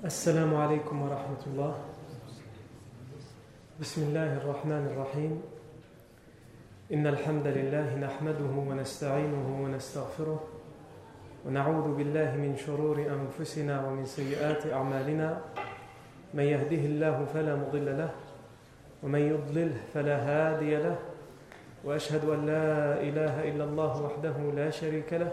السلام عليكم ورحمة الله. بسم الله الرحمن الرحيم. إن الحمد لله نحمده ونستعينه ونستغفره ونعوذ بالله من شرور أنفسنا ومن سيئات أعمالنا. من يهده الله فلا مضل له ومن يضلله فلا هادي له. وأشهد أن لا إله إلا الله وحده لا شريك له.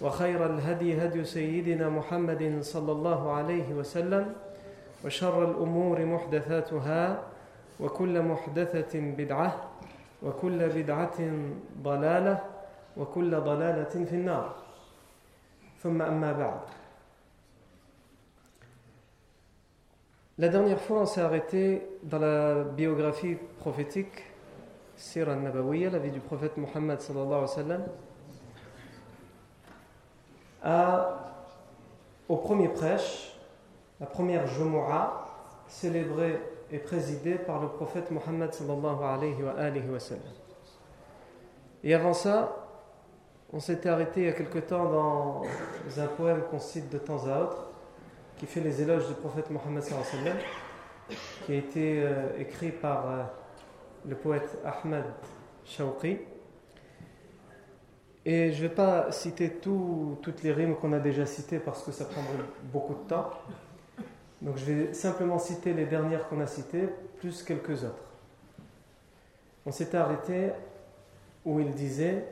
وخير الهدي هدي سيدنا محمد صلى الله عليه وسلم وشر الأمور محدثاتها وكل محدثة بدعة وكل بدعة ضلالة وكل ضلالة في النار ثم أما بعد La dernière fois, on s'est arrêté dans la biographie prophétique, Sira al-Nabawiyya, la vie du prophète Mohammed sallallahu alayhi wa sallam, au premier prêche, la première Jumu'ah, célébrée et présidée par le prophète Mohammed wa. Et avant ça, on s'était arrêté il y a quelque temps dans un poème qu'on cite de temps à autre, qui fait les éloges du prophète Mohammed sallallahu alayhi wa sallam, qui a été euh, écrit par euh, le poète Ahmad Shawqi. Et je ne vais pas citer tout, toutes les rimes qu'on a déjà citées parce que ça prendrait beaucoup de temps. Donc je vais simplement citer les dernières qu'on a citées, plus quelques autres. On s'était arrêté où il disait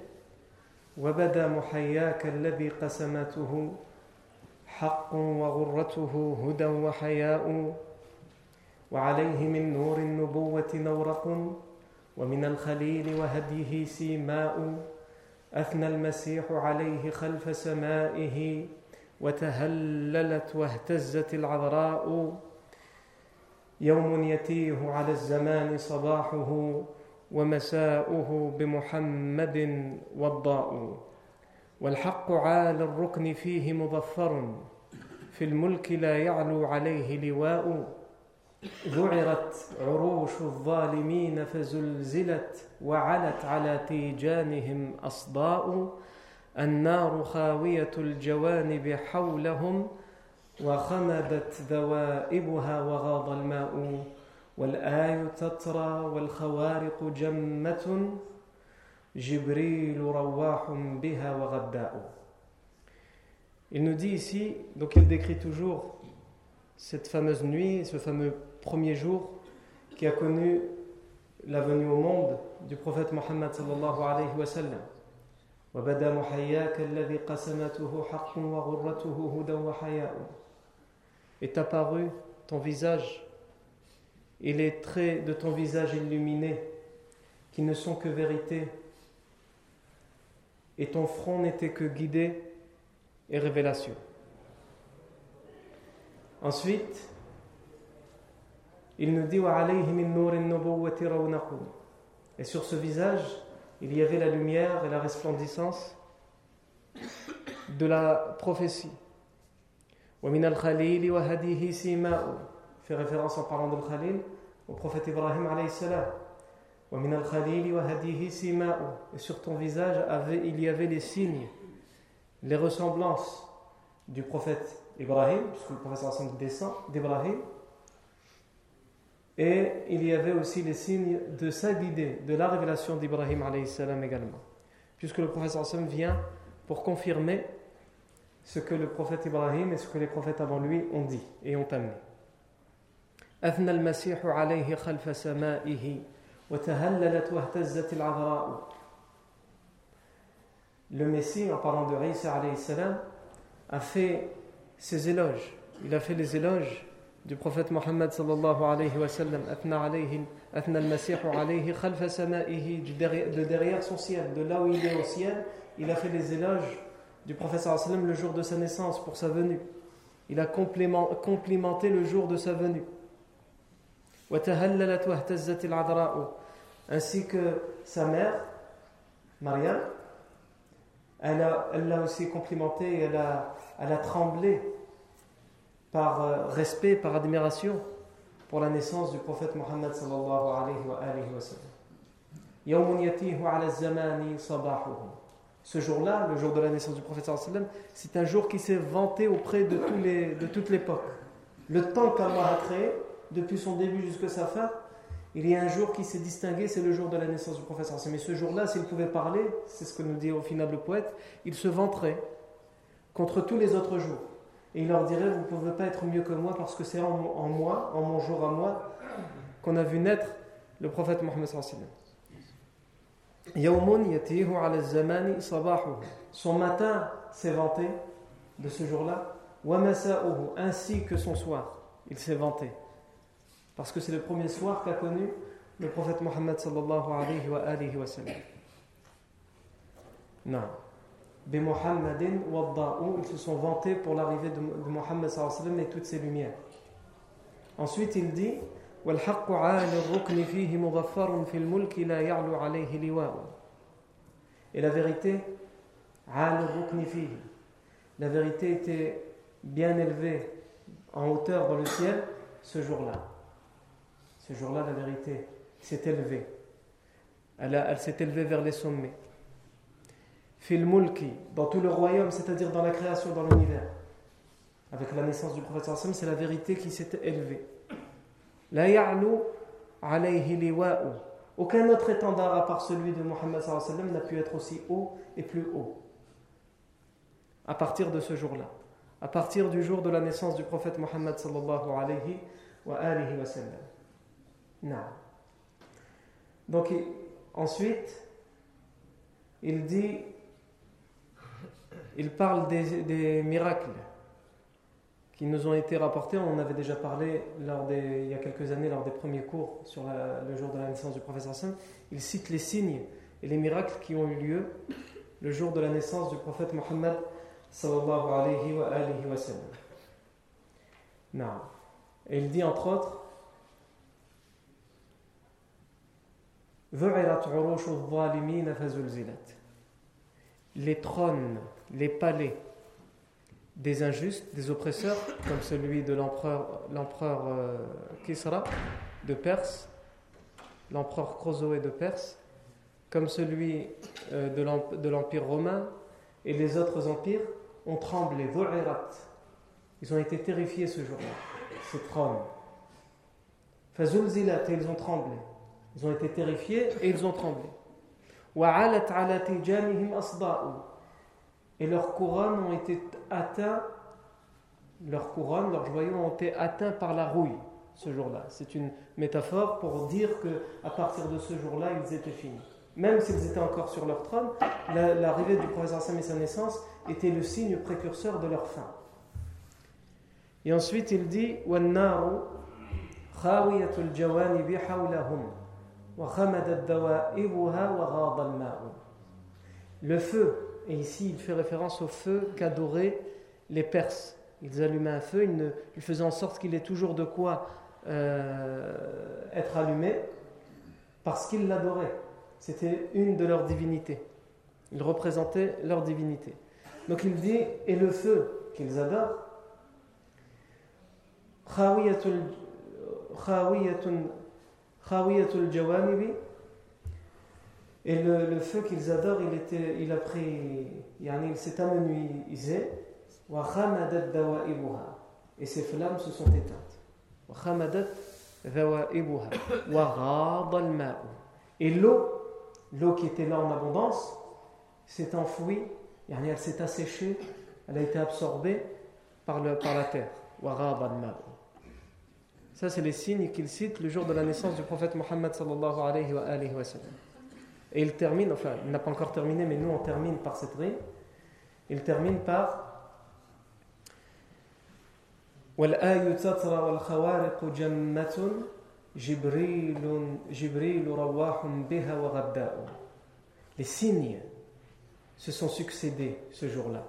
وبدا محياك الذي قسمته حق وغرته هدى وحياء وعليه من نور النبوة نورق ومن الخليل وهديه سيماء أثنى المسيح عليه خلف سمائه وتهللت واهتزت العذراء. يوم يتيه على الزمان صباحه ومساؤه بمحمد وضاء والحق عال الركن فيه مظفر في الملك لا يعلو عليه لواء. ذعرت عروش الظالمين فزلزلت وعلت على تيجانهم أصداء النار خاوية الجوانب حولهم وخمدت ذوائبها وغاض الماء والآي تترى والخوارق جمة جبريل رواح بها وغداء. Il nous dit ici, donc il décrit toujours cette fameuse nuit, ce fameux premier jour qui a connu la venue au monde du prophète Mohammed sallallahu alayhi wa sallam. وبدا محياك الذي قسمته حق وغرته هدى وحياء Est apparu ton visage et les traits de ton visage illuminé qui ne sont que vérité et ton front n'était que guidé et révélation. Ensuite, il nous dit Et sur ce visage, il y avait la lumière et la resplendissance de la prophétie. fait référence en parlant de Khalil au prophète Ibrahim alayhi salam. Et sur ton visage, il y avait les signes, les ressemblances du prophète Ibrahim, puisque le prophète descend d'Ibrahim. Et il y avait aussi les signes de sa guidée, de la révélation d'Ibrahim alayhi salam également. Puisque le prophète vient pour confirmer ce que le prophète Ibrahim et ce que les prophètes avant lui ont dit et ont amené. أثنى المسيح عليه خلف سمائه Le Messie, en parlant de Isa salam, a fait ses éloges. Il a fait les éloges du prophète Mohammed sallallahu alayhi wa sallam. De derrière son ciel, de là où il est au ciel, il a fait les éloges du prophète sallallahu alayhi wa sallam le jour de sa naissance, pour sa venue. Il a complimenté le jour de sa venue. Ainsi que sa mère, Mariam, elle l'a aussi complimenté et elle a, elle a tremblé par euh, respect, par admiration pour la naissance du prophète Mohammed. Ce jour-là, le jour de la naissance du prophète c'est un jour qui s'est vanté auprès de, tous les, de toute l'époque. Le temps qu'Allah a créé, depuis son début jusqu'à sa fin, il y a un jour qui s'est distingué, c'est le jour de la naissance du prophète. Mais ce jour-là, s'il pouvait parler, c'est ce que nous dit au final le poète, il se vanterait contre tous les autres jours. Et il leur dirait, vous ne pouvez pas être mieux que moi parce que c'est en, moi, en mon jour à moi, qu'on a vu naître le prophète Mohammed Son matin s'est vanté de ce jour-là, ainsi que son soir, il s'est vanté. Parce que c'est le premier soir qu'a connu le prophète Mohammed. Non ils se sont vantés pour l'arrivée de, de Mohammed et toutes ses lumières. Ensuite, il dit Et la vérité, la vérité était bien élevée en hauteur dans le ciel ce jour-là. Ce jour-là, la vérité s'est élevée. Elle, elle s'est élevée vers les sommets. Fil mulki, dans tout le royaume, c'est-à-dire dans la création, dans l'univers. Avec la naissance du prophète c'est la vérité qui s'est élevée. La ya'lu alayhi liwa'u. Aucun autre étendard à part celui de Mohammed n'a pu être aussi haut et plus haut. À partir de ce jour-là. À partir du jour de la naissance du prophète Mohammed sallallahu alayhi wa alihi wa. Non. Donc ensuite, il dit, il parle des, miracles qui nous ont été rapportés. On en avait déjà parlé il y a quelques années lors des premiers cours sur le jour de la naissance du professeur Hassan. Il cite les signes et les miracles qui ont eu lieu le jour de la naissance du prophète Mohammed. Et il dit entre autres Les trônes, les palais des injustes, des oppresseurs, comme celui de l'empereur, euh, Kisra de Perse, l'empereur Crozoé de Perse, comme celui euh, de l'empire romain et les autres empires, ont tremblé. Ils ont été terrifiés ce jour-là, ces trônes. Fazulzilat, ils ont tremblé. Ils ont été terrifiés et ils ont tremblé. Et leurs couronnes ont été atteints, leurs couronnes, leurs joyaux ont été atteints par la rouille ce jour-là. C'est une métaphore pour dire que à partir de ce jour-là, ils étaient finis. Même s'ils étaient encore sur leur trône, l'arrivée du prophète Sam et sa naissance était le signe précurseur de leur fin. Et ensuite, il dit le feu, et ici il fait référence au feu qu'adoraient les Perses. Ils allumaient un feu, ils, faisaient en sorte qu'il ait toujours de quoi euh, être allumé, parce qu'ils l'adoraient. C'était une de leurs divinités. Ils représentaient leur divinité. Donc il dit, et le feu qu'ils adorent, et le, feu qu'ils adorent, il, était, il a pris, il s'est amenuisé, et ces flammes se sont éteintes. Et l'eau, l'eau qui était là en abondance, s'est enfouie, elle s'est asséchée, elle a été absorbée par, le, par la terre. Ça, c'est les signes qu'il cite le jour de la naissance du prophète Mohammed sallallahu alayhi wa, sallam. Et il termine, enfin, il n'a pas encore terminé, mais nous on termine par cette rime. Il termine par والآي تترى والخوارق جمة جبريل جبريل رواح بها وغداء Les signes se sont succédés ce jour-là,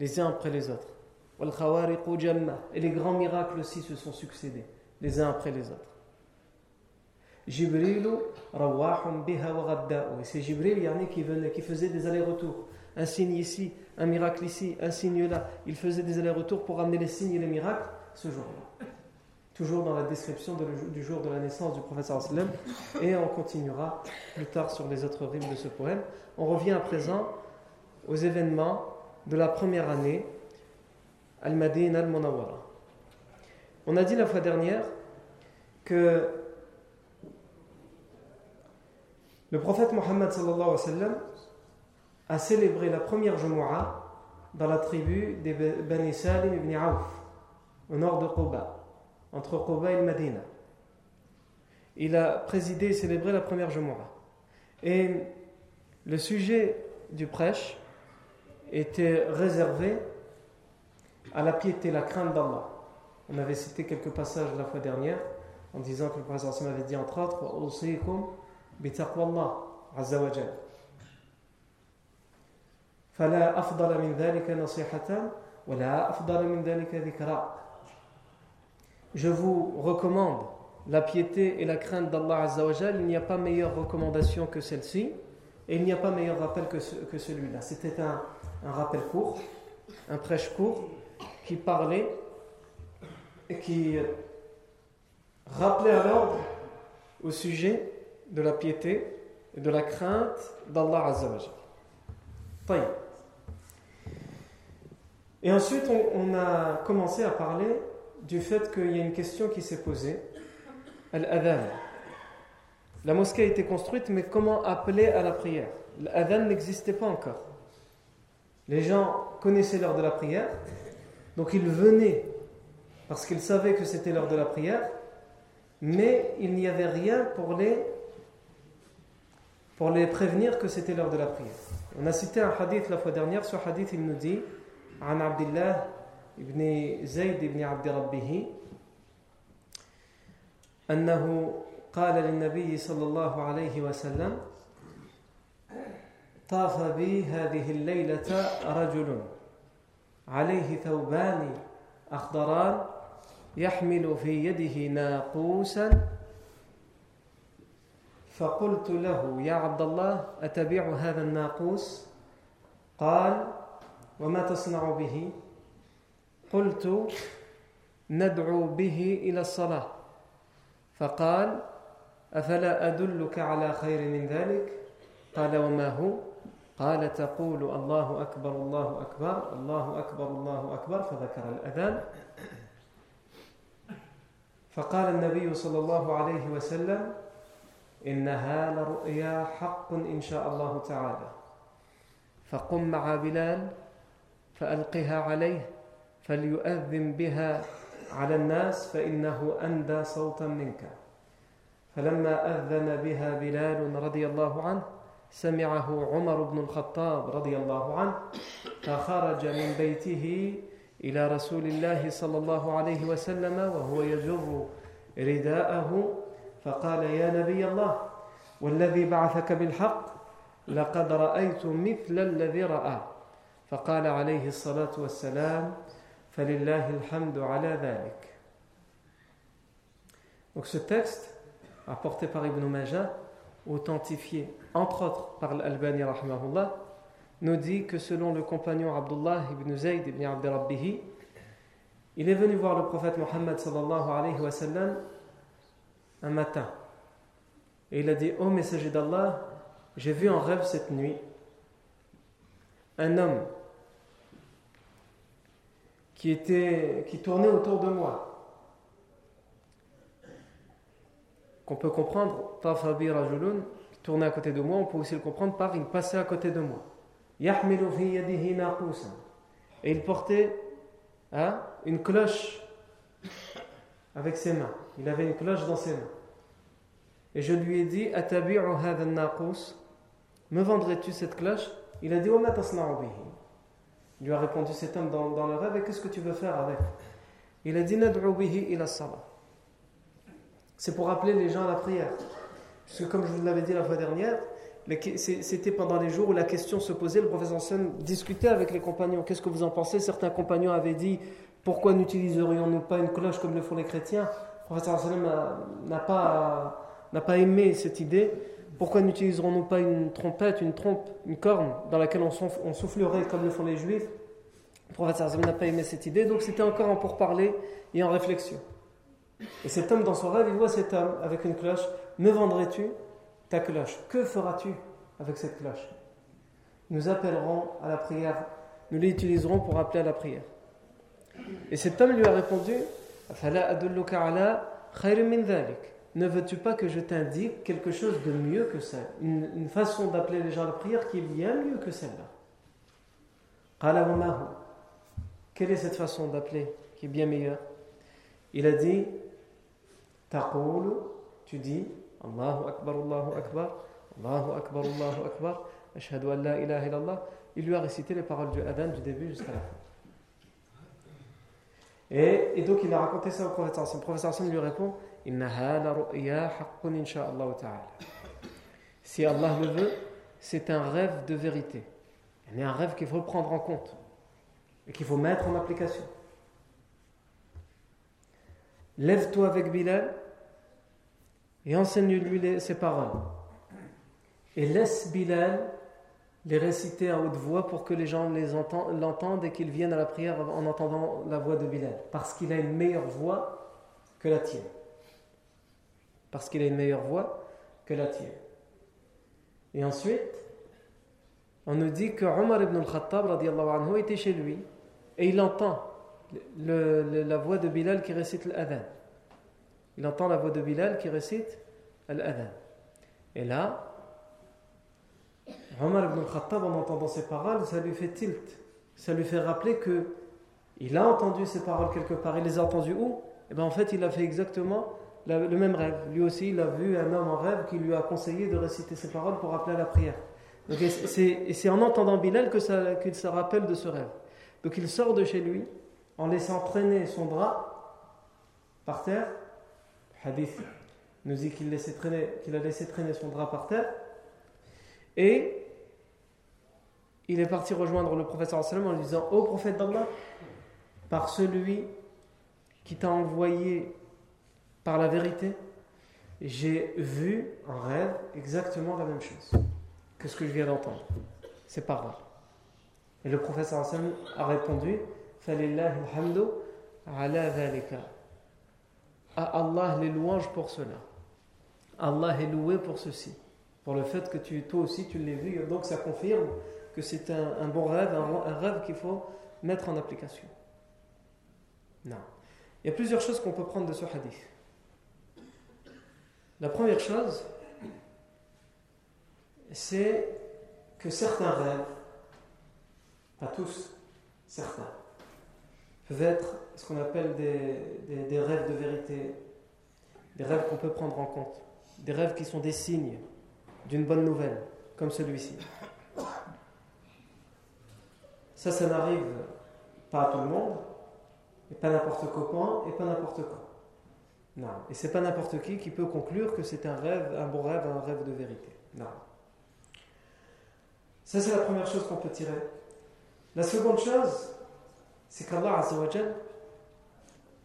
les uns après les autres. Et les grands miracles aussi se sont succédés, les uns après les autres. Jibril biha wa Et c'est Jibril qui venait, qui faisait des allers-retours. Un signe ici, un miracle ici, un signe là. Il faisait des allers-retours pour amener les signes et les miracles ce jour-là. Toujours dans la description du jour de la naissance du prophète sallam. Et on continuera plus tard sur les autres rimes de ce poème. On revient à présent aux événements de la première année, Al-Madin al-Munawwara. On a dit la fois dernière que le prophète Mohammed a célébré la première Jumu'ah dans la tribu des Bani Salim ibn Auf, au nord de Quba, entre Quba et Madina. Il a présidé et célébré la première Jumu'ah. Et le sujet du prêche était réservé à la piété, la crainte d'Allah. On avait cité quelques passages la fois dernière en disant que le prophète avait dit entre autres بتقوى الله عز وجل فلا أفضل من ذلك نصيحة ولا أفضل من ذلك ذكرى Je vous recommande la piété et la crainte d'Allah Azzawajal. Il n'y a pas meilleure recommandation que celle-ci et il n'y a pas meilleur rappel que, ce, que celui-là. C'était un, un rappel court, un prêche court qui parlait et qui rappelait à l'ordre au sujet de la piété et de la crainte d'Allah Azzawajal. Et ensuite, on, a commencé à parler du fait qu'il y a une question qui s'est posée Al-Adhan. La mosquée a été construite, mais comment appeler à la prière? L'Adhan n'existait pas encore. Les gens connaissaient l'heure de la prière, donc ils venaient parce qu'ils savaient que c'était l'heure de la prière, mais il n'y avait rien pour les pour les prévenir que c'était l'heure de la prière. On a cité un hadith la fois dernière, ce hadith il nous dit عن عبد الله بن زيد بن عبد ربه أنه قال للنبي صلى الله عليه وسلم طاف بي هذه الليلة رجل عليه ثوبان أخضران يحمل في يده ناقوسا فقلت له يا عبد الله أتبيع هذا الناقوس؟ قال وما تصنع به؟ قلت ندعو به إلى الصلاة. فقال أفلا أدلك على خير من ذلك؟ قال وما هو؟ قال تقول الله أكبر الله أكبر الله أكبر الله أكبر. فذكر الأذان. فقال النبي صلى الله عليه وسلم إنها لرؤيا حق إن شاء الله تعالى. فقم مع بلال فألقها عليه فليؤذن بها على الناس فإنه أندى صوتا منك. فلما أذن بها بلال رضي الله عنه سمعه عمر بن الخطاب رضي الله عنه فخرج من بيته إلى رسول الله صلى الله عليه وسلم وهو يجر رداءه فقال يا نبي الله والذي بعثك بالحق لقد رأيت مثل الذي رأى فقال عليه الصلاة والسلام فلله الحمد على ذلك Donc ce texte, apporté par Ibn Majah, authentifié entre autres par l'Albani rahmahullah, nous dit que selon le compagnon Abdullah ibn Zayd ibn Abd Rabbihi, il est venu voir le prophète Mohammed sallallahu alayhi wa sallam un matin. Et il a dit, ô messager d'Allah, j'ai vu en rêve cette nuit un homme qui tournait autour de moi. Qu'on peut comprendre, Tafabi Rajulun, qui tournait à côté de moi, on peut aussi le comprendre par il passait à côté de moi. Et il portait hein, une cloche avec ses mains. Il avait une cloche dans ses mains. Et je lui ai dit Me vendrais-tu cette cloche? Il a dit Il lui a répondu cet homme dans, dans le rêve Et qu'est-ce que tu veux faire avec? Il a dit C'est pour appeler les gens à la prière. Parce que comme je vous l'avais dit la fois dernière, c'était pendant les jours où la question se posait, le professeur Sam discutait avec les compagnons. Qu'est-ce que vous en pensez? Certains compagnons avaient dit pourquoi n'utiliserions-nous pas une cloche comme le font les chrétiens? Le professeur Sam n'a pas, pas aimé cette idée. Pourquoi n'utiliserons-nous pas une trompette, une trompe, une corne dans laquelle on, soufflerait comme le font les juifs? Le Sam n'a pas aimé cette idée, donc c'était encore en pourparler et en réflexion. Et cet homme dans son rêve, il voit cet homme avec une cloche. Me vendrais-tu ta cloche? Que feras-tu avec cette cloche? Nous appellerons à la prière, nous l'utiliserons pour appeler à la prière. Et cet homme lui a répondu Ne veux-tu pas que je t'indique quelque chose de mieux que ça? Une, façon d'appeler les gens à la prière qui est bien mieux que celle-là Quelle est cette façon d'appeler qui est bien meilleure? Il a dit tu dis Allahu Akbar, Allahu Akbar, Allahu Akbar, Allahu Akbar, Ashhadu an la ilaha illallah. Il lui a récité les paroles du Adhan du début jusqu'à la fin. Et, et, donc il a raconté ça au professeur. Le professeur lui répond Si Allah le veut, c'est un rêve de vérité. A un rêve qu'il faut prendre en compte et qu'il faut mettre en application. Lève-toi avec Bilal et enseigne-lui ses paroles. Et laisse Bilal les réciter à haute voix pour que les gens l'entendent et qu'ils viennent à la prière en entendant la voix de Bilal. Parce qu'il a une meilleure voix que la tienne. Parce qu'il a une meilleure voix que la tienne. Et ensuite, on nous dit que Omar ibn al-Khattab anhu, était chez lui et il entend la voix de Bilal qui récite l'adhan. Il entend la voix de Bilal qui récite Al-Adhan. Et là, Omar ibn Khattab, en entendant ces paroles, ça lui fait tilt. Ça lui fait rappeler que il a entendu ces paroles quelque part. Il les a entendues où? Et eh bien en fait, il a fait exactement le même rêve. Lui aussi, il a vu un homme en rêve qui lui a conseillé de réciter ces paroles pour appeler à la prière. et c'est en entendant Bilal qu'il se rappelle de ce rêve. Donc il sort de chez lui en laissant traîner son bras par terre hadith nous dit qu'il a laissé traîner son drap par terre. Et il est parti rejoindre le prophète en lui disant Ô prophète d'Allah, par celui qui t'a envoyé par la vérité, j'ai vu en rêve exactement la même chose que ce que je viens d'entendre. C'est pas rare. Et le prophète a répondu ala à Allah les louanges pour cela. Allah est loué pour ceci, pour le fait que tu, toi aussi tu l'as vu. Donc ça confirme que c'est un, bon rêve, un, rêve qu'il faut mettre en application. Non. Il y a plusieurs choses qu'on peut prendre de ce hadith. La première chose, c'est que certains rêves, pas tous, certains, peuvent être ce qu'on appelle des, rêves de vérité, des rêves qu'on peut prendre en compte, des rêves qui sont des signes d'une bonne nouvelle, comme celui-ci. Ça, ça n'arrive pas à tout le monde, et pas n'importe comment, et pas n'importe quand. Non. Et c'est pas n'importe qui qui peut conclure que c'est un rêve, un bon rêve, un rêve de vérité. Non. Ça, c'est la première chose qu'on peut tirer. La seconde chose, c'est qu'Allah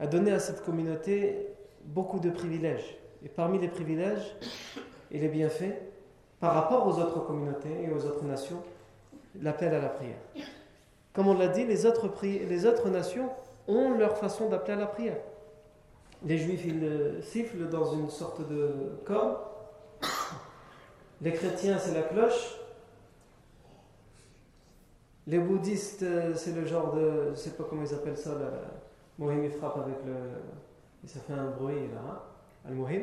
a donné à cette communauté beaucoup de privilèges. Et parmi les privilèges et les bienfaits, par rapport aux autres communautés et aux autres nations, l'appel à la prière. Comme on l'a dit, les autres, les autres nations ont leur façon d'appeler à la prière. Les juifs, ils sifflent dans une sorte de corps. Les chrétiens, c'est la cloche. Les bouddhistes, euh, c'est le genre de. Je sais pas comment ils appellent ça, le mohim, il frappe avec le. Et ça fait un bruit là, hein, al-mohim.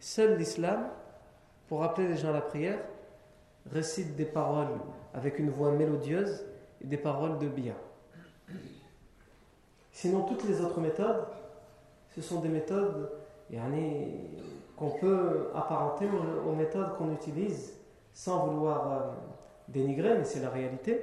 Seul l'islam, pour rappeler les gens à la prière, récite des paroles avec une voix mélodieuse et des paroles de bien. Sinon, toutes les autres méthodes, ce sont des méthodes qu'on peut apparenter aux, méthodes qu'on utilise sans vouloir euh, dénigrer, mais c'est la réalité.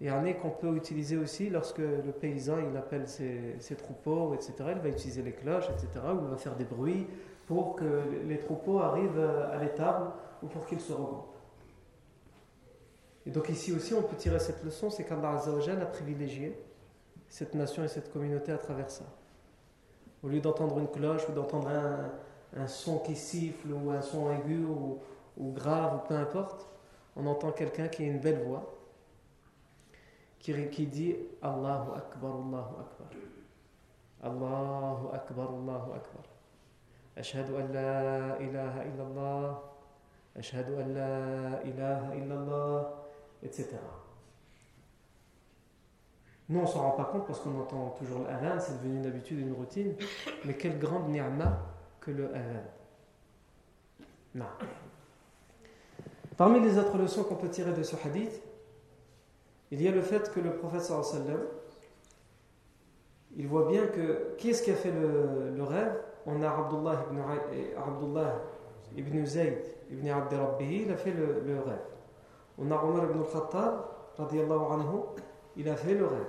Et qu'on peut utiliser aussi lorsque le paysan il appelle ses, troupeaux, etc. Il va utiliser les cloches, etc. Ou il va faire des bruits pour que les troupeaux arrivent à l'étable ou pour qu'ils se regroupent. Et donc ici aussi on peut tirer cette leçon, c'est qu'Allah a privilégié cette nation et cette communauté à travers ça. Au lieu d'entendre une cloche ou d'entendre un, son qui siffle ou un son aigu ou, grave ou peu importe, on entend quelqu'un qui a une belle voix qui, qui dit Allahu Akbar, Allahu Akbar. Allahu Akbar, Allahu Akbar. Ashhadu an la ilaha illallah. Ashhadu an la ilaha illallah. Etc. Nous, on s'en rend pas compte parce qu'on entend toujours l'adhan, c'est devenu une habitude, une routine. Mais quelle grande ni'ma que le adhan. Non. Parmi les autres leçons qu'on peut tirer de ce hadith, il y a le fait que le prophète sallam, il voit bien que qui est-ce qui a fait le, rêve? On a Abdullah ibn, Abdullah ibn Zayd ibn Abd il a fait le, rêve. On a Omar ibn al-Khattab, anhu, il a fait le rêve.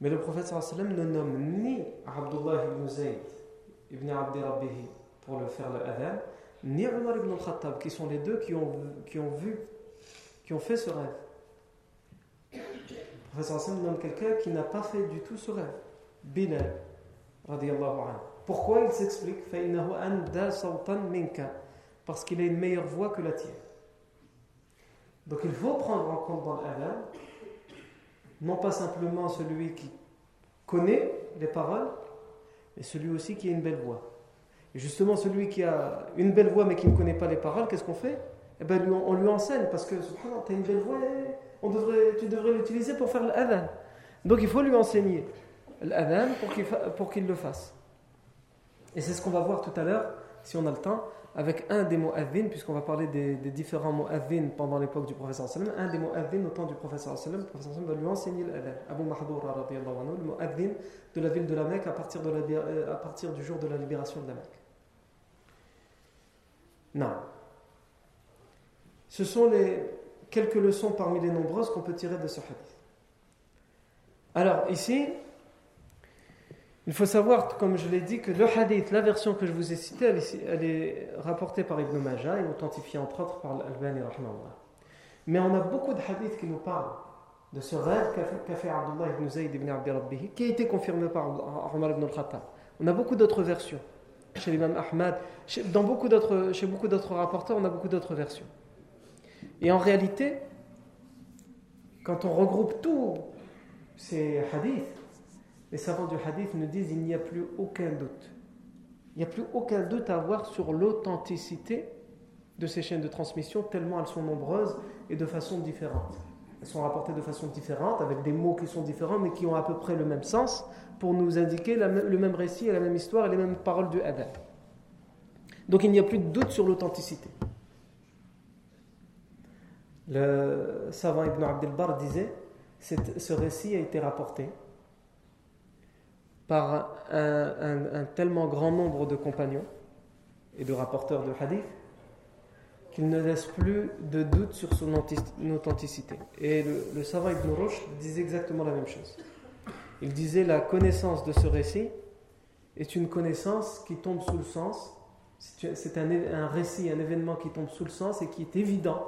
Mais le prophète sallam ne nomme ni Abdullah ibn Zayd ibn Abdi Rabbihi pour le faire le adhan, ni Omar ibn al-Khattab, qui sont les deux qui ont, qui ont vu, qui ont fait ce rêve. Le prophète sallam nomme quelqu'un qui n'a pas fait du tout ce rêve. Bilal, radiallahu anhu. Pourquoi il s'explique? Parce qu'il a une meilleure voix que la tienne. Donc il faut prendre en compte dans l'adhan, non pas simplement celui qui connaît les paroles, mais celui aussi qui a une belle voix. Et justement, celui qui a une belle voix mais qui ne connaît pas les paroles, qu'est-ce qu'on fait? Eh ben, On lui enseigne parce que, tu as une belle voix, on devrait, tu devrais l'utiliser pour faire l'adhan. Donc il faut lui enseigner l'adhan pour qu'il le fasse. Et c'est ce qu'on va voir tout à l'heure, si on a le temps, avec un des mu'adhin, puisqu'on va parler des, différents mots mu'adhin pendant l'époque du professeur sallam, un des mu'adhin au temps du professeur sallam, le professeur sallam va lui enseigner l'adhan. Abu Mahdoura, le mot mu'adhin de la ville de la Mecque à partir, de la, euh, à partir du jour de la libération de la Mecque. Non. Ce sont les quelques leçons parmi les nombreuses qu'on peut tirer de ce hadith. Alors ici, il faut savoir, comme je l'ai dit, que le hadith, la version que je vous ai citée, elle est, rapportée par Ibn Majah et authentifiée entre autres par Al-Albani. Mais on a beaucoup de hadiths qui nous parlent de ce rêve qu'a fait, Abdullah ibn Zayd ibn Abdi Rabbihi, qui a été confirmé par Omar ibn al-Khattab. On a beaucoup d'autres versions. Chez l'imam Ahmad, chez, dans beaucoup d'autres, chez beaucoup d'autres rapporteurs, on a beaucoup d'autres versions. Et en réalité, quand on regroupe tous ces hadiths, les savants du hadith nous disent il n'y a plus aucun doute. Il n'y a plus aucun doute à avoir sur l'authenticité de ces chaînes de transmission, tellement elles sont nombreuses et de façon différente. Elles sont rapportées de façon différente, avec des mots qui sont différents, mais qui ont à peu près le même sens, pour nous indiquer le même récit et la même histoire et les mêmes paroles du hadith. Donc il n'y a plus de doute sur l'authenticité. Le savant Ibn Abdel Bar disait ce récit a été rapporté par un, tellement grand nombre de compagnons et de rapporteurs de hadith qu'il ne laisse plus de doute sur son authenticité. Et le, savant Ibn Rushd disait exactement la même chose. Il disait la connaissance de ce récit est une connaissance qui tombe sous le sens. C'est un, un récit, un événement qui tombe sous le sens et qui est évident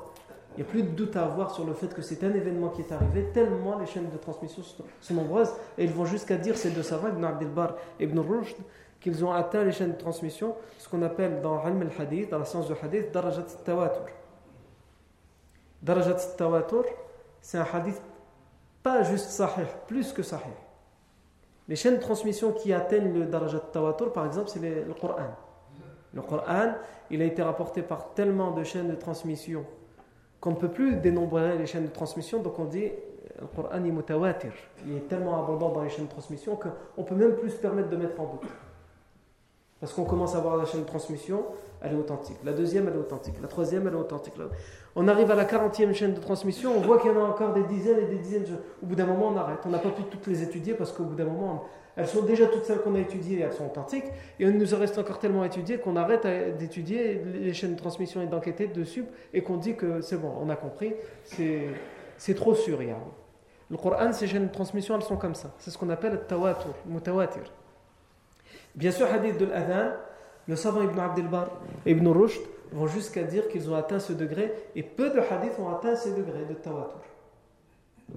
il n'y a plus de doute à avoir sur le fait que c'est un événement qui est arrivé, tellement les chaînes de transmission sont, nombreuses, et ils vont jusqu'à dire, ces deux savants, Ibn Abdel Bar et Ibn Rushd, qu'ils ont atteint les chaînes de transmission, ce qu'on appelle dans al-Hadith, dans la science du hadith, Darajat Tawatur. Darajat Tawatur, c'est un hadith pas juste sahih, plus que sahih. Les chaînes de transmission qui atteignent le Darajat Tawatur, par exemple, c'est le Coran. Le Coran, il a été rapporté par tellement de chaînes de transmission qu'on ne peut plus dénombrer les chaînes de transmission, donc on dit le Coran est mutawatir. Il est tellement abondant dans les chaînes de transmission qu'on peut même plus se permettre de mettre en doute. Parce qu'on commence à voir la chaîne de transmission, elle est authentique. La deuxième, elle est authentique. La troisième, elle est authentique. On arrive à la quarantième chaîne de transmission, on voit qu'il y en a encore des dizaines et des dizaines. Au bout d'un moment, on arrête. On n'a pas pu toutes les étudier parce qu'au bout d'un moment, Elles sont déjà toutes celles qu'on a étudiées, elles sont authentiques, et il nous reste encore tellement à étudier qu'on arrête d'étudier les chaînes de transmission et d'enquêter dessus, et qu'on dit que c'est bon, on a compris, c'est trop sûr. Le Coran, ces chaînes de transmission, elles sont comme ça. C'est ce qu'on appelle le tawatur, mutawatir. Bien sûr, hadith de l'adhan, le savant Ibn Abdelbar et Ibn Rushd vont jusqu'à dire qu'ils ont atteint ce degré, et peu de hadiths ont atteint ce degré de tawatur.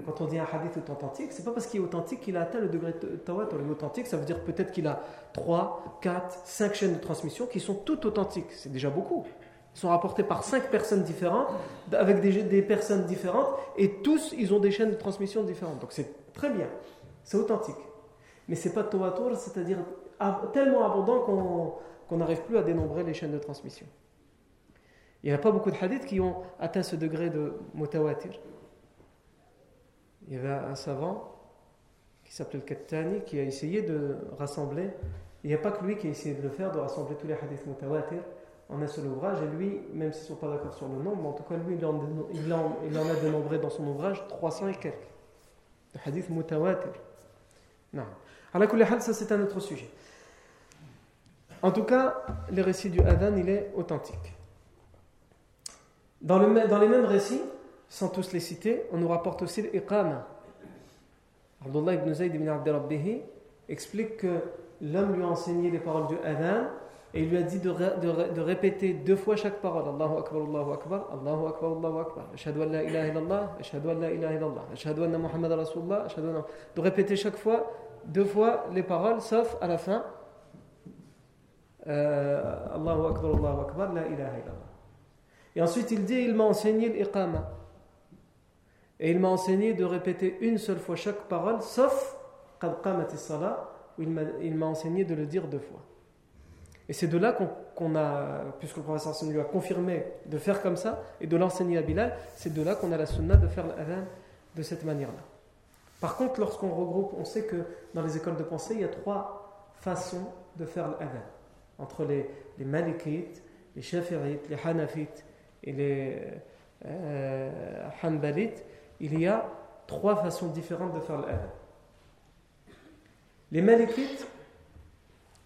Quand on dit un hadith est authentique, c'est pas parce qu'il est authentique qu'il a atteint le degré de tawatur. Authentique, ça veut dire peut-être qu'il a 3, 4, 5 chaînes de transmission qui sont toutes authentiques. C'est déjà beaucoup. Ils sont rapportés par 5 personnes différentes, avec des, personnes différentes, et tous, ils ont des chaînes de transmission différentes. Donc c'est très bien. C'est authentique. Mais c'est pas tawatur, c'est-à-dire tellement abondant qu'on n'arrive plus à dénombrer les chaînes de transmission. Il n'y a pas beaucoup de hadiths qui ont atteint ce degré de mutawatir. Il y avait un savant qui s'appelait le Kattani qui a essayé de rassembler. Il n'y a pas que lui qui a essayé de le faire, de rassembler tous les hadiths mutawatir en un seul ouvrage. Et lui, même s'ils ne sont pas d'accord sur le nombre, en tout cas, lui, il en, a dénombré dans son ouvrage 300 et quelques. De hadiths mutawatir. Non. Alors, ça c'est un autre sujet. En tout cas, le récit du Adhan, il est authentique. Dans, le, dans les mêmes récits, sans tous les citer, on nous rapporte aussi l'iqama. Abdullah ibn Zayd ibn Abdi explique que l'homme lui a enseigné les paroles du Adhan et il lui a dit de, de, de, répéter deux fois chaque parole Allahu Akbar, Allahu Akbar, Allahu Akbar, Allahu Akbar, Ashhadu an la ilaha illallah, Ashhadu an la ilaha illallah, Ashhadu anna Muhammad Rasulullah, Ashhadu anna... De répéter chaque fois, deux fois les paroles, sauf à la fin euh, Allahu Akbar, Allahu Akbar, la ilaha illallah. Et ensuite il dit, il m'a enseigné l'iqama. Et il m'a enseigné de répéter une seule fois chaque parole, sauf où il m'a enseigné de le dire deux fois. Et c'est de là qu'on a, puisque le professeur lui a confirmé de faire comme ça et de l'enseigner à Bilal, c'est de là qu'on a la sunna de faire l'adhan de cette manière-là. Par contre, lorsqu'on regroupe, on sait que dans les écoles de pensée, il y a trois façons de faire l'adhan. Entre les, les Malikites, les Shafi'ites, les Hanafites et les euh, Hanbalites, il y a trois façons différentes de faire l'adhan. Les Malikites,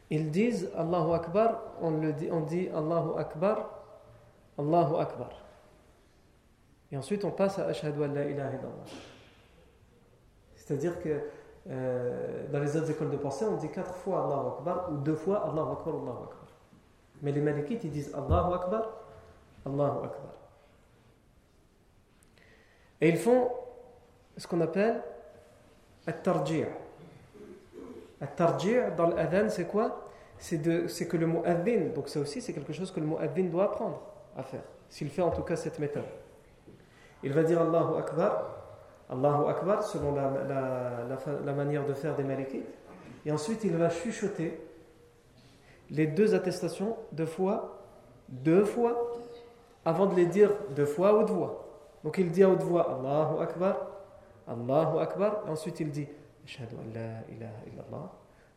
ils disent Allahu Akbar, on, dit Allahu Akbar, Allahu Akbar. Et ensuite on passe à Ashhadu an la ilaha illallah. C'est-à-dire que euh, dans les autres écoles de pensée, on dit quatre fois Allahu Akbar ou deux fois Allahu Akbar, Allahu Akbar. Mais les Malikites, ils disent Allahu Akbar, Allahu Akbar. Et ils font ce qu'on appelle At-Tarji'. At-Tarji' dans l'adhan, c'est quoi? C'est que le mot mu'adhin, donc ça aussi c'est quelque chose que le mu'adhin doit apprendre à faire, s'il fait en tout cas cette méthode. Il va dire Allahu Akbar, Allahu Akbar, selon la, la, la, manière de faire des Malikites, et ensuite il va chuchoter les deux attestations deux fois, deux fois, avant de les dire deux fois à haute voix. Donc il dit à haute voix Allahu Akbar, Allahu Akbar, et ensuite il dit Ashhadu an la ilaha illallah,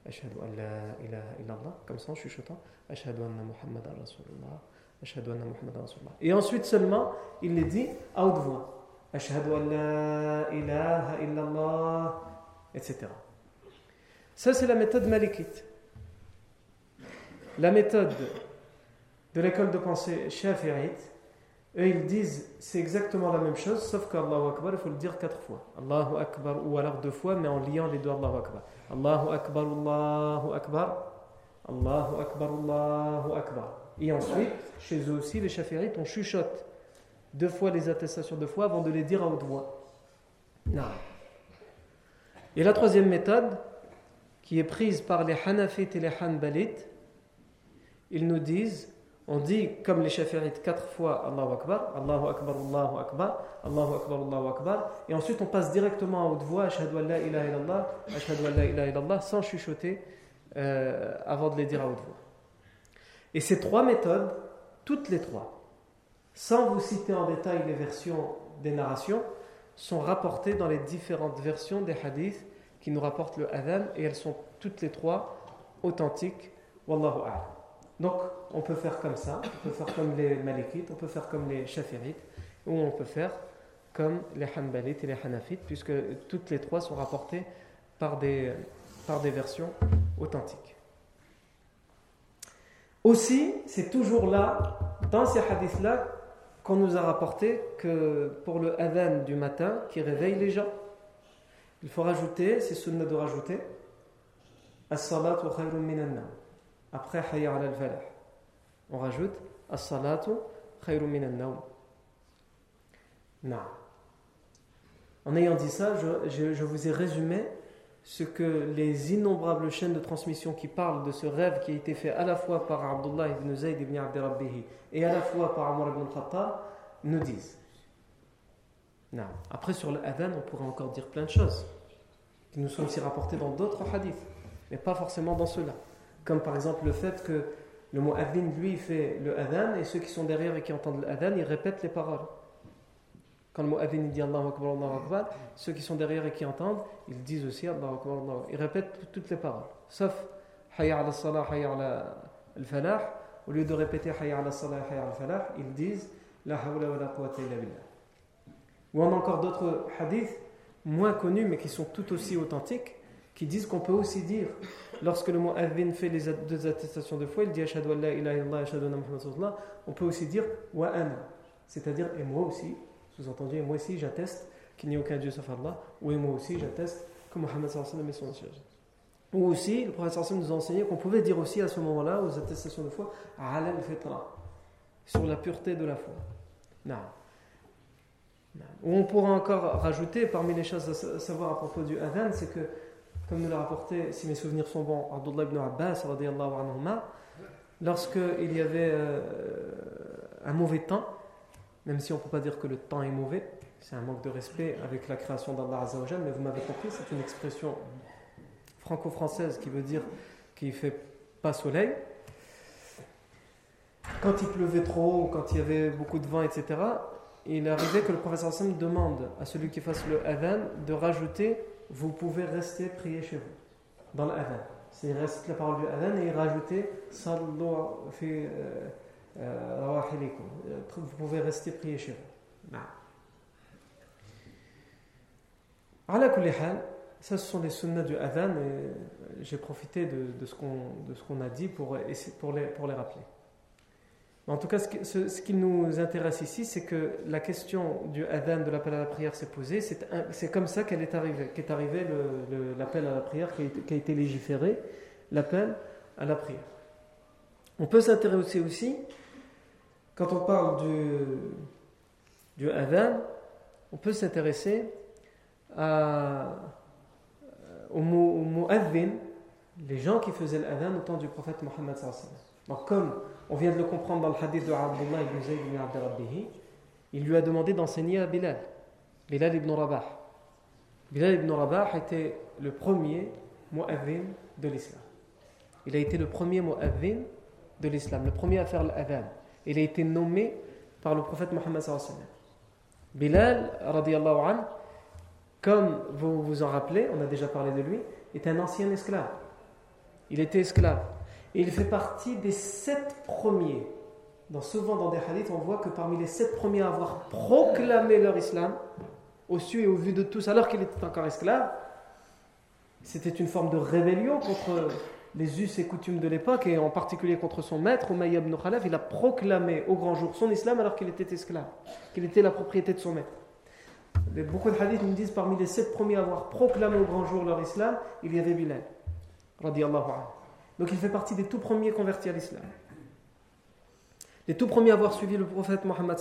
Ashhadu an la ilaha illallah, comme ça en chuchotant Ashhadu anna Muhammad Rasulullah, Ashhadu anna Muhammad Rasulullah. Et ensuite seulement il les dit à haute voix Ashhadu an la ilaha illallah, etc. Ça c'est la méthode malikite. La méthode de l'école de pensée shafi'ite, eux ils disent c'est exactement la même chose, sauf qu'Allahu Akbar, il faut le dire quatre fois. Allahu Akbar, ou alors deux fois, mais en liant les deux Allahu Akbar. Allahu Akbar, Allahu Akbar, Allahu Akbar, Allahu Akbar. Et ensuite, chez eux aussi, les shafi'ites, on chuchote deux fois les attestations deux fois avant de les dire à haute voix. Non. Et la troisième méthode, qui est prise par les Hanafites et les Hanbalites, ils nous disent, on dit comme les Shafi'ites quatre fois Allahu Akbar, Allahu Akbar, Allahu Akbar, Allahu Akbar, Allahu Akbar, et ensuite on passe directement à haute voix, Ashhadu an ilaha illallah, sans chuchoter euh, avant de les dire à haute voix. Et ces trois méthodes, toutes les trois, sans vous citer en détail les versions des narrations, sont rapportées dans les différentes versions des hadiths qui nous rapportent le adhan, et elles sont toutes les trois authentiques. Wallahu a'lam. Donc, on peut faire comme ça, on peut faire comme les Malikites, on peut faire comme les Shafirites, ou on peut faire comme les Hanbalites et les Hanafites, puisque toutes les trois sont rapportées par des, par des versions authentiques. Aussi, c'est toujours là, dans ces hadiths-là, qu'on nous a rapporté que pour le adhan du matin qui réveille les gens, il faut rajouter, c'est sunna de rajouter, as-salatu khayrun Après, ala al-falah. On rajoute as-salatu khayrun minan En ayant dit ça, je, je vous ai résumé ce que les innombrables chaînes de transmission qui parlent de ce rêve qui a été fait à la fois par Abdullah ibn Zayd ibn Abdi Rabbihi et à la fois par Amr ibn Khattab nous disent. Non. Après, sur l'adhan, on pourrait encore dire plein de choses qui nous sont aussi rapportées dans d'autres hadiths, mais pas forcément dans ceux-là. Comme par exemple le fait que le mot adhan, lui, fait le adhan et ceux qui sont derrière et qui entendent l'adhan, ils répètent les paroles. Quand le mot adhin dit Allahu Akbar, Allahu Akbar, ceux qui sont derrière et qui entendent, ils disent aussi Allahu Akbar, Allahu Akbar. Ils répètent toutes les paroles. Sauf Hayya ala salah, Hayya ala al-falah. Au lieu de répéter Hayya ala salah, Hayya ala al-falah, ils disent La hawla wa la quwwata illa billah. Ou on encore d'autres hadiths moins connus mais qui sont tout aussi authentiques qui disent qu'on peut aussi dire lorsque le mot adhin fait les deux attestations de foi, il dit Ashhadu an la ilaha illallah, Ashhadu anna Muhammad on peut aussi dire Wa ana, c'est-à-dire et moi aussi sous-entendu, moi aussi j'atteste qu'il n'y a aucun Dieu sauf Allah, ou et moi aussi j'atteste que Mohammed est son messager. Ou aussi, le prophète nous a enseigné qu'on pouvait dire aussi à ce moment-là, aux attestations de foi, ala fitra sur la pureté de la foi. Non. Ou on pourra encore rajouter, parmi les choses à savoir à propos du adhan, c'est que, comme nous l'a rapporté, si mes souvenirs sont bons, Abdullah ibn Abbas, lorsqu'il y avait euh, un mauvais temps, même si on ne peut pas dire que le temps est mauvais, c'est un manque de respect avec la création d'Allah Azzawajal, mais vous m'avez compris, c'est une expression franco-française qui veut dire qu'il ne fait pas soleil. Quand il pleuvait trop, quand il y avait beaucoup de vent, etc., il arrivait que le professeur Sam demande à celui qui fasse le adhan de rajouter Vous pouvez rester prier chez vous, dans le adhan. C'est la parole du adhan et il rajoutait Sallu fi. Euh, euh, vous pouvez rester prier chez vous. Ça, ce sont les sunnahs du adhan et j'ai profité de, ce qu'on a dit pour les rappeler. En tout cas, ce, qui nous intéresse ici, c'est que la question du adhan, de l'appel à la prière, s'est posée. C'est comme ça qu'elle arrivée, qu'est arrivé l'appel à la prière, qui a, été légiféré, l'appel à la prière. On peut s'intéresser aussi quand on parle du, du adhan, on peut s'intéresser euh, au mot, les gens qui faisaient l'adhan au temps du prophète Mohammed Donc comme on vient de le comprendre dans le hadith de Abdullah ibn Zayd ibn Abd il lui a demandé d'enseigner à Bilal, Bilal ibn Rabah. Bilal ibn Rabah était le premier mu'adhin de l'islam. Il a été le premier mu'adhin de l'islam, le premier à faire l'adhan il a été nommé par le prophète Mohammed Bilal, radiallahu anhu, comme vous vous en rappelez, on a déjà parlé de lui, est un ancien esclave. Il était esclave. Et il fait partie des sept premiers. Dans, souvent dans des hadiths, on voit que parmi les sept premiers à avoir proclamé leur islam, au su et au vu de tous, alors qu'il était encore esclave, c'était une forme de rébellion contre les us et coutumes de l'époque, et en particulier contre son maître, Umayya ibn Khalaf, il a proclamé au grand jour son islam alors qu'il était esclave, qu'il était la propriété de son maître. Beaucoup de hadiths nous disent parmi les sept premiers à avoir proclamé au grand jour leur islam, il y avait Bilal. Donc il fait partie des tout premiers convertis à l'islam. Les tout premiers à avoir suivi le prophète Mohammed.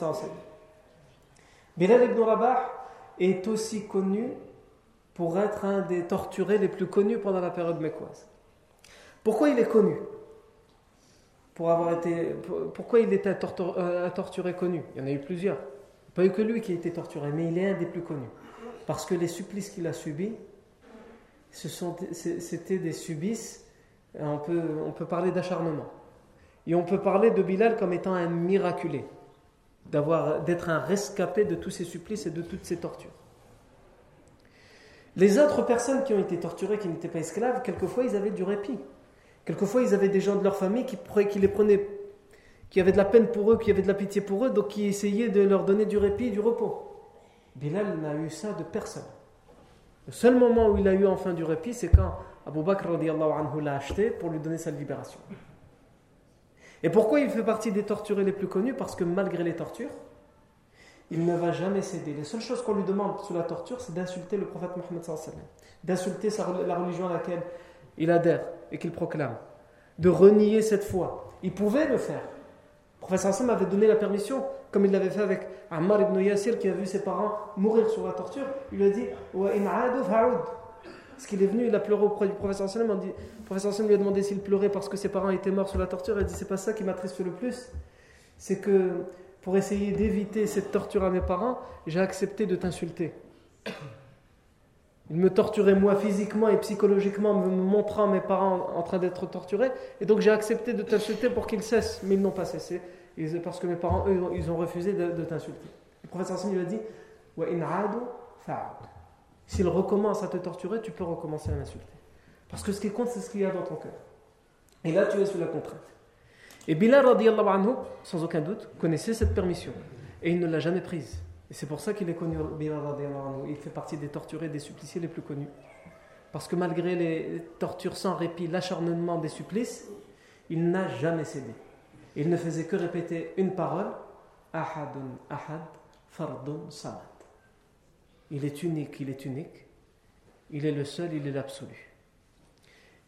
Bilal ibn Rabah est aussi connu pour être un des torturés les plus connus pendant la période mécoise. Pourquoi il est connu Pour avoir été, Pourquoi il était un, torturé connu? Il y en a eu plusieurs. Pas eu que lui qui a été torturé, mais il est un des plus connus. Parce que les supplices qu'il a subis, c'était des supplices, on peut, on peut parler d'acharnement. Et on peut parler de Bilal comme étant un miraculé, d'être un rescapé de tous ces supplices et de toutes ces tortures. Les autres personnes qui ont été torturées, qui n'étaient pas esclaves, quelquefois ils avaient du répit. Quelquefois, ils avaient des gens de leur famille qui, qui les prenaient, qui avaient de la peine pour eux, qui avaient de la pitié pour eux, donc qui essayaient de leur donner du répit et du repos. Bilal n'a eu ça de personne. Le seul moment où il a eu enfin du répit, c'est quand Abu Bakr anhu l'a acheté pour lui donner sa libération. Et pourquoi il fait partie des torturés les plus connus? Parce que malgré les tortures, il ne va jamais céder. Les seules choses qu'on lui demande sous la torture, c'est d'insulter le prophète Mohammed d'insulter la religion à laquelle il adhère et qu'il proclame, de renier cette foi. Il pouvait le faire. Le prophète Hassan avait donné la permission, comme il l'avait fait avec Ammar ibn Yasir qui a vu ses parents mourir sur la torture. Il lui a dit Parce qu'il est venu, il a pleuré auprès du professeur Hassan. Le professeur Hassan lui a demandé s'il pleurait parce que ses parents étaient morts sur la torture. Il a dit C'est pas ça qui m'attriste le plus. C'est que pour essayer d'éviter cette torture à mes parents, j'ai accepté de t'insulter. Il me torturait moi physiquement et psychologiquement, me montrant mes parents en train d'être torturés. Et donc j'ai accepté de t'insulter pour qu'ils cessent. Mais ils n'ont pas cessé. Parce que mes parents, eux, ils ont refusé de, t'insulter. Le professeur Hassan lui a dit S'il recommence à te torturer, tu peux recommencer à m'insulter. Parce que ce qui compte, c'est ce qu'il y a dans ton cœur. Et là, tu es sous la contrainte. Et Bilal, anhu, sans aucun doute, connaissait cette permission. Et il ne l'a jamais prise. Et c'est pour ça qu'il est connu, il fait partie des torturés, des suppliciés les plus connus. Parce que malgré les tortures sans répit, l'acharnement des supplices, il n'a jamais cédé. Il ne faisait que répéter une parole Ahadun ahad, fardun samad. Il est unique, il est unique. Il est le seul, il est l'absolu.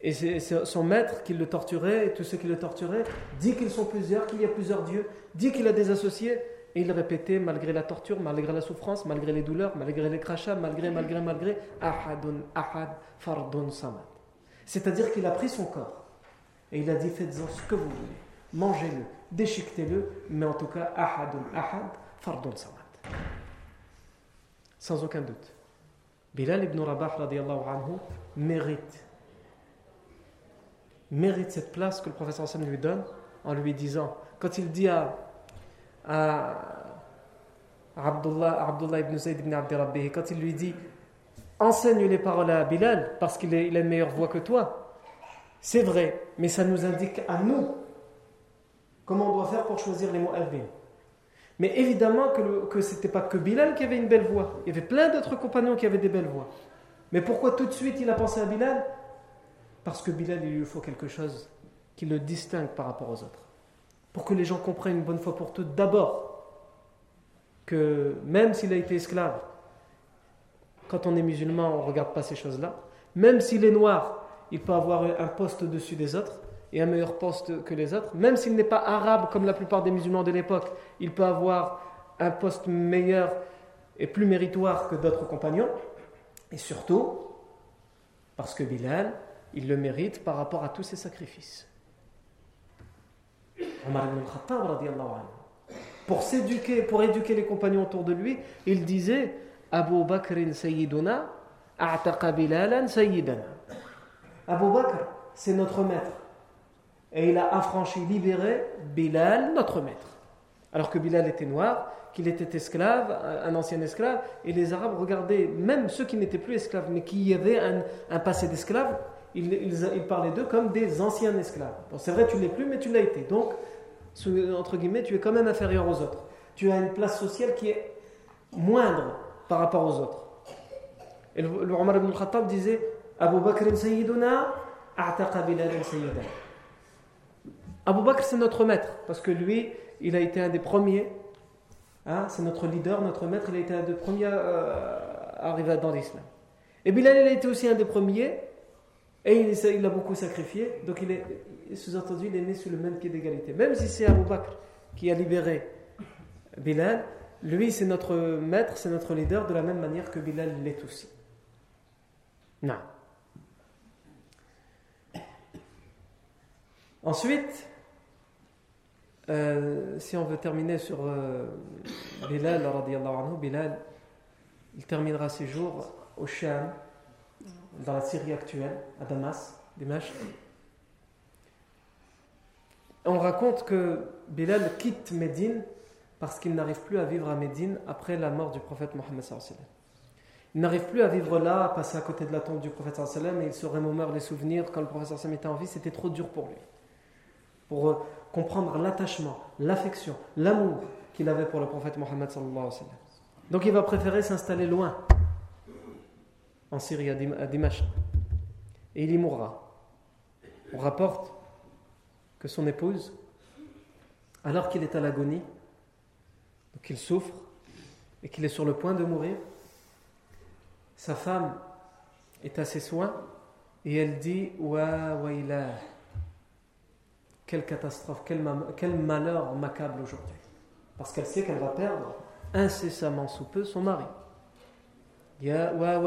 Et c'est son maître qui le torturait, et tous ceux qui le torturaient, dit qu'ils sont plusieurs, qu'il y a plusieurs dieux, dit qu'il a des associés, et il répétait, malgré la torture, malgré la souffrance, malgré les douleurs, malgré les crachats, malgré, malgré, malgré, Ahadun, Ahad, Fardun, Samad. C'est-à-dire qu'il a pris son corps et il a dit faites-en ce que vous voulez, mangez-le, déchiquetez-le, mais en tout cas, Ahadun, Ahad, Fardun, Samad. Sans aucun doute. Bilal ibn Rabah anhu, mérite, mérite cette place que le professeur Hassan lui donne en lui disant, quand il dit à à Abdullah, Abdullah ibn Zayd ibn Abdi quand il lui dit enseigne les paroles à Bilal parce qu'il a une meilleure voix que toi, c'est vrai, mais ça nous indique à nous comment on doit faire pour choisir les mots mu'adhin. Mais évidemment que, ce n'était pas que Bilal qui avait une belle voix, il y avait plein d'autres compagnons qui avaient des belles voix. Mais pourquoi tout de suite il a pensé à Bilal? Parce que Bilal, il lui faut quelque chose qui le distingue par rapport aux autres pour que les gens comprennent une bonne fois pour toutes d'abord que même s'il a été esclave, quand on est musulman, on ne regarde pas ces choses-là. Même s'il est noir, il peut avoir un poste au-dessus des autres et un meilleur poste que les autres. Même s'il n'est pas arabe comme la plupart des musulmans de l'époque, il peut avoir un poste meilleur et plus méritoire que d'autres compagnons. Et surtout, parce que Bilal, il le mérite par rapport à tous ses sacrifices. Omar ibn Khattab Pour s'éduquer, pour éduquer les compagnons autour de lui, il disait Abu Bakr Sayyiduna, A'taqa Bilalan Sayyidana. Abu Bakr, c'est notre maître. Et il a affranchi, libéré Bilal, notre maître. Alors que Bilal était noir, qu'il était esclave, un ancien esclave, et les Arabes regardaient, même ceux qui n'étaient plus esclaves, mais qui avaient un, passé d'esclave, ils, parlaient d'eux comme des anciens esclaves. c'est vrai, tu ne l'es plus, mais tu l'as été. Donc, entre guillemets, tu es quand même inférieur aux autres. Tu as une place sociale qui est moindre par rapport aux autres. Et le, le Omar ibn Khattab disait Abu Bakr Sayyiduna, A'taqa Bilal. Abu Bakr, c'est notre maître, parce que lui, il a été un des premiers, hein, c'est notre leader, notre maître, il a été un des premiers euh, à arriver dans l'islam. Et Bilal, il a été aussi un des premiers, et il, il a beaucoup sacrifié, donc il est, sous-entendu, il est né sous le même pied d'égalité. Même si c'est Abu Bakr qui a libéré Bilal, lui c'est notre maître, c'est notre leader, de la même manière que Bilal l'est aussi. Non. Ensuite, euh, si on veut terminer sur euh, Bilal, anhu, Bilal, il terminera ses jours au Sham, dans la Syrie actuelle, à Damas, Dimash. On raconte que Bilal quitte Médine parce qu'il n'arrive plus à vivre à Médine après la mort du prophète Mohammed. Il n'arrive plus à vivre là, à passer à côté de la tombe du prophète et il se remémore les souvenirs quand le prophète était en vie, c'était trop dur pour lui. Pour euh, comprendre l'attachement, l'affection, l'amour qu'il avait pour le prophète Mohammed. Donc il va préférer s'installer loin, en Syrie, à Dimash. et il y mourra. On rapporte que son épouse, alors qu'il est à l'agonie, qu'il souffre et qu'il est sur le point de mourir, sa femme est à ses soins et elle dit Wa wailah, quelle catastrophe, quel, malheur m'accable aujourd'hui. Parce qu'elle sait qu'elle va perdre incessamment sous peu son mari. Ya wa.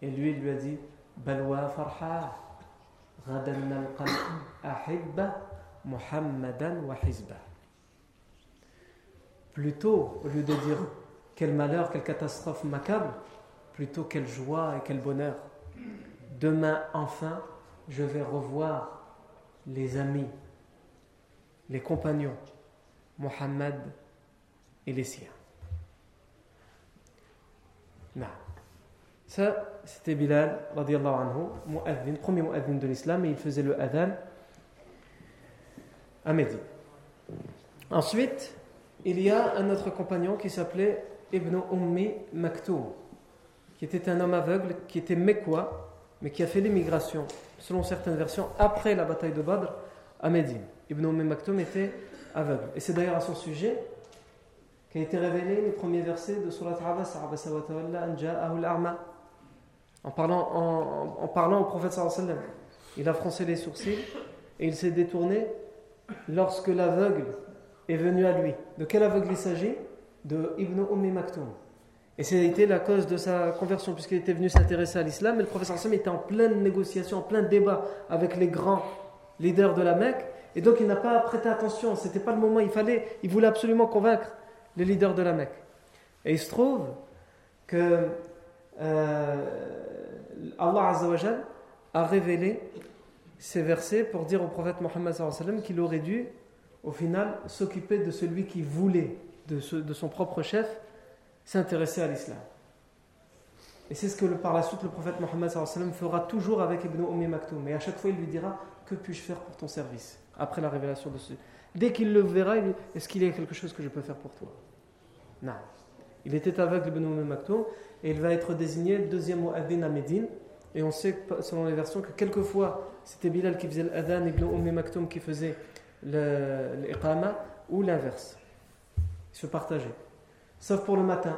Et lui, il lui a dit Balwa farha, ghadan ahibba, muhammadan wa hizba. Plutôt, au lieu de dire quel malheur, quelle catastrophe m'accable, plutôt quelle joie et quel bonheur. Demain, enfin, je vais revoir les amis, les compagnons, Mohammed et les siens. Non. Ça, c'était Bilal, radiallahu anhu, premier mu'adhin de l'islam, et il faisait le adhan à Médine. Ensuite, il y a un autre compagnon qui s'appelait Ibn Ummi Maktoum, qui était un homme aveugle, qui était mécois, mais qui a fait l'émigration, selon certaines versions, après la bataille de Badr à. Ibn Ummi Maktoum était aveugle. Et c'est d'ailleurs à son sujet qu'a été révélé les premiers versets de Surat Tawalla, en parlant, en, en, parlant au prophète sallallahu Il a froncé les sourcils et il s'est détourné lorsque l'aveugle est venu à lui. De quel aveugle il s'agit? De Ibn Ummi Maktoum. Et c'était la cause de sa conversion, puisqu'il était venu s'intéresser à l'islam. Et le professeur Sam était en pleine négociation, en plein débat avec les grands leaders de la Mecque. Et donc il n'a pas prêté attention. C'était pas le moment. Il fallait, il voulait absolument convaincre les leaders de la Mecque. Et il se trouve que euh, Allah a révélé ces versets pour dire au prophète Mohammed qu'il aurait dû au final, s'occuper de celui qui voulait, de, son propre chef, s'intéresser à l'islam. Et c'est ce que par la suite le prophète Mohammed fera toujours avec Ibn Ummi Maktoum. Et à chaque fois, il lui dira Que puis-je faire pour ton service Après la révélation de ce? Dès qu'il le verra, il Est-ce qu'il y a quelque chose que je peux faire pour toi? Non. Il était avec Ibn Ummi Maktoum et il va être désigné deuxième mu'adhin à Médine. Et on sait, selon les versions, que quelquefois c'était Bilal qui faisait l'adhan, Ibn Ummi Maktoum qui faisait l'iqama ou l'inverse. Ils se partageaient sauf pour le matin.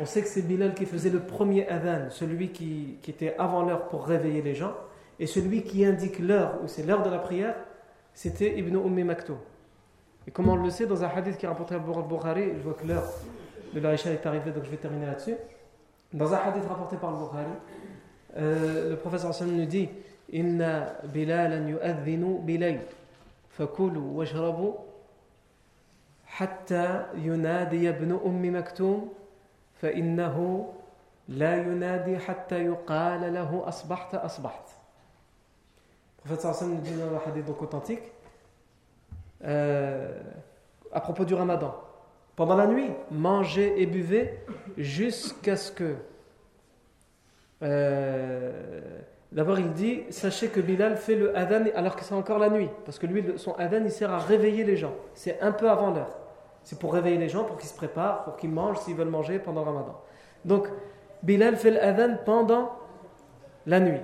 On sait que c'est Bilal qui faisait le premier adhan, celui qui, était avant l'heure pour réveiller les gens, et celui qui indique l'heure où c'est l'heure de la prière, c'était Ibn Umm Maktoum. Et comme on le sait, dans un hadith qui est rapporté par à Bukhari, je vois que l'heure de la Isha est arrivée, donc je vais terminer là-dessus. Dans un hadith rapporté par le Bukhari, euh, le professeur Hassan nous dit Inna bilalan yu'adhinu bilayl, fakulu washrabu حتى ينادي ابن أم مكتوم فإنه لا ينادي حتى يقال له أصبحت أصبحت Le prophète sallam nous dit dans le hadith donc authentique euh, à propos du ramadan pendant la nuit mangez et buvez jusqu'à ce que euh, D'abord, il dit Sachez que Bilal fait le adhan alors que c'est encore la nuit. Parce que lui, son adhan, il sert à réveiller les gens. C'est un peu avant l'heure. C'est pour réveiller les gens, pour qu'ils se préparent, pour qu'ils mangent s'ils veulent manger pendant ramadan. Donc, Bilal fait le adhan pendant la nuit.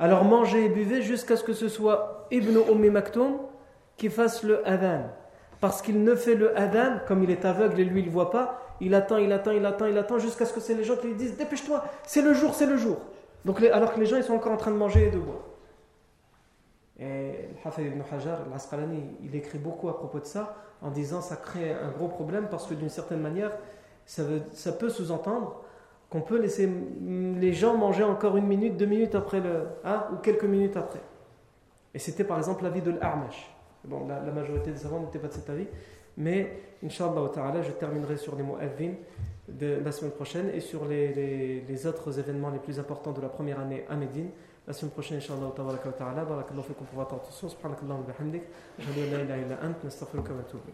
Alors, mangez et buvez jusqu'à ce que ce soit Ibn Ummi Maktoum qui fasse le adhan. Parce qu'il ne fait le adhan, comme il est aveugle et lui, il ne voit pas, il attend, il attend, il attend, il attend, jusqu'à ce que c'est les gens qui lui disent Dépêche-toi, c'est le jour, c'est le jour. Alors que les gens ils sont encore en train de manger et de boire. Et Hafid ibn Hajar, l'Asqalani, il écrit beaucoup à propos de ça, en disant ça crée un gros problème parce que d'une certaine manière, ça, peut sous-entendre qu'on peut laisser les gens manger encore une minute, deux minutes après le. Hein, ou quelques minutes après. Et c'était par exemple l'avis de l'Armash. Bon, la, majorité des savants n'étaient pas de cet avis, mais Inch'Allah, je terminerai sur les mots Evin de la semaine prochaine et sur les, les, autres événements les plus importants de la première année à Médine. La semaine prochaine, Inch'Allah, ta'ala, barakallahu fikum pour votre attention, subhanakallahu wa bihamdik, la ilaha illa ant, nastaghfiruka wa atubu